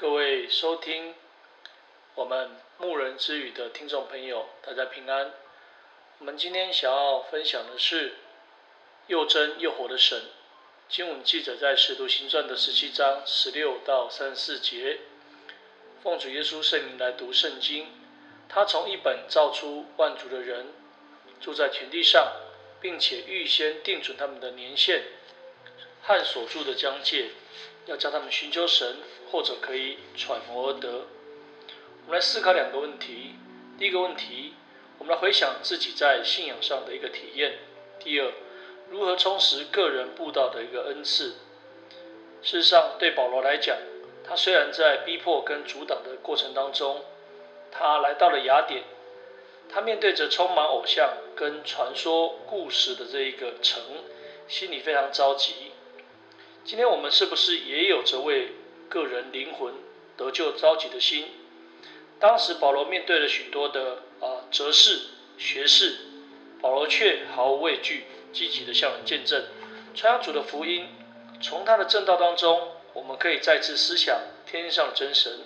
各位收听我们牧人之语的听众朋友，大家平安。我们今天想要分享的是又真又活的神。经文记载在《使徒行传》的十七章十六到三十四节。奉主耶稣圣名来读圣经。他从一本造出万族的人，住在全地上，并且预先定准他们的年限和所住的疆界。要叫他们寻求神，或者可以揣摩而得。我们来思考两个问题：第一个问题，我们来回想自己在信仰上的一个体验；第二，如何充实个人布道的一个恩赐。事实上，对保罗来讲，他虽然在逼迫跟阻挡的过程当中，他来到了雅典，他面对着充满偶像跟传说故事的这一个城，心里非常着急。今天我们是不是也有着为个人灵魂得救着急的心？当时保罗面对了许多的啊哲士、学士，保罗却毫无畏惧，积极的向人见证，传扬主的福音。从他的正道当中，我们可以再次思想天上的真神，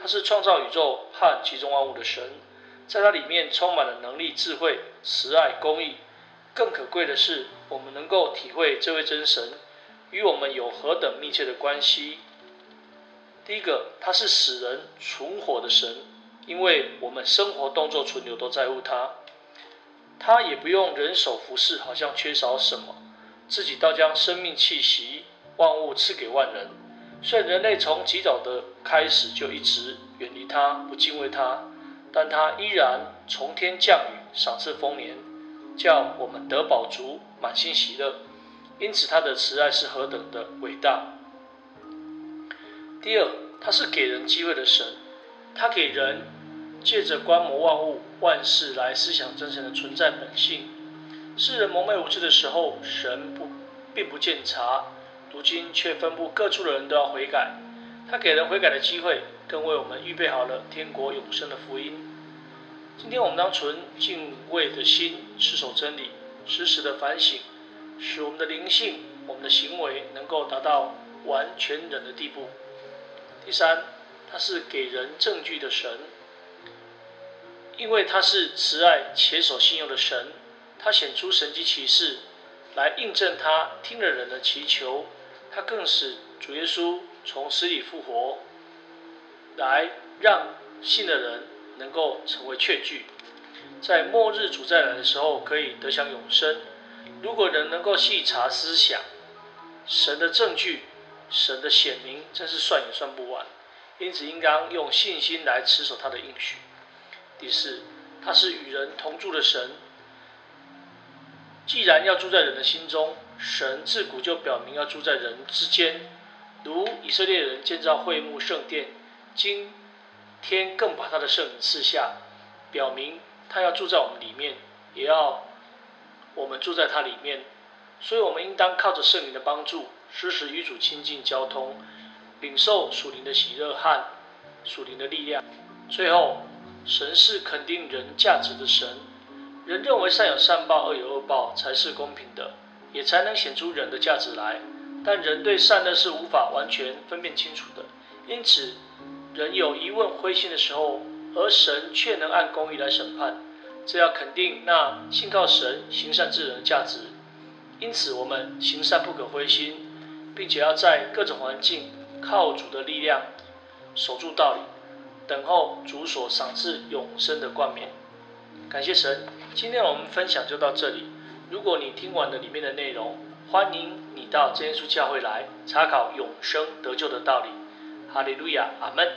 他是创造宇宙和其中万物的神，在他里面充满了能力、智慧、慈爱、公义。更可贵的是，我们能够体会这位真神。与我们有何等密切的关系？第一个，他是使人存活的神，因为我们生活、动作、存留都在乎他。他也不用人手服侍，好像缺少什么，自己倒将生命气息、万物赐给万人。虽然人类从极早的开始就一直远离他，不敬畏他，但他依然从天降雨，赏赐丰年，叫我们得饱足，满心喜乐。因此，他的慈爱是何等的伟大。第二，他是给人机会的神，他给人借着观摩万物万事来思想真神的存在本性。世人蒙昧无知的时候，神不并不见察，如今却吩咐各处的人都要悔改。他给人悔改的机会，更为我们预备好了天国永生的福音。今天我们当存敬畏的心，持守真理，时时的反省。使我们的灵性、我们的行为能够达到完全人的地步。第三，他是给人证据的神，因为他是慈爱且守信用的神，他显出神迹奇事来印证他听了人的祈求，他更使主耶稣从死里复活，来让信的人能够成为确据，在末日主再来的时候可以得享永生。如果人能够细查思想，神的证据、神的显明，真是算也算不完。因此，应当用信心来持守他的应许。第四，他是与人同住的神。既然要住在人的心中，神自古就表明要住在人之间。如以色列人建造会幕圣殿，今天更把他的圣灵赐下，表明他要住在我们里面，也要。我们住在他里面，所以我们应当靠着圣灵的帮助，时时与主亲近交通，领受属灵的喜乐和属灵的力量。最后，神是肯定人价值的神，人认为善有善报，恶有恶报才是公平的，也才能显出人的价值来。但人对善恶是无法完全分辨清楚的，因此，人有疑问灰心的时候，而神却能按公义来审判。这要肯定那信靠神行善之人的价值，因此我们行善不可灰心，并且要在各种环境靠主的力量守住道理，等候主所赏赐永生的冠冕。感谢神，今天我们分享就到这里。如果你听完了里面的内容，欢迎你到真耶稣教会来查考永生得救的道理。哈利路亚，阿门。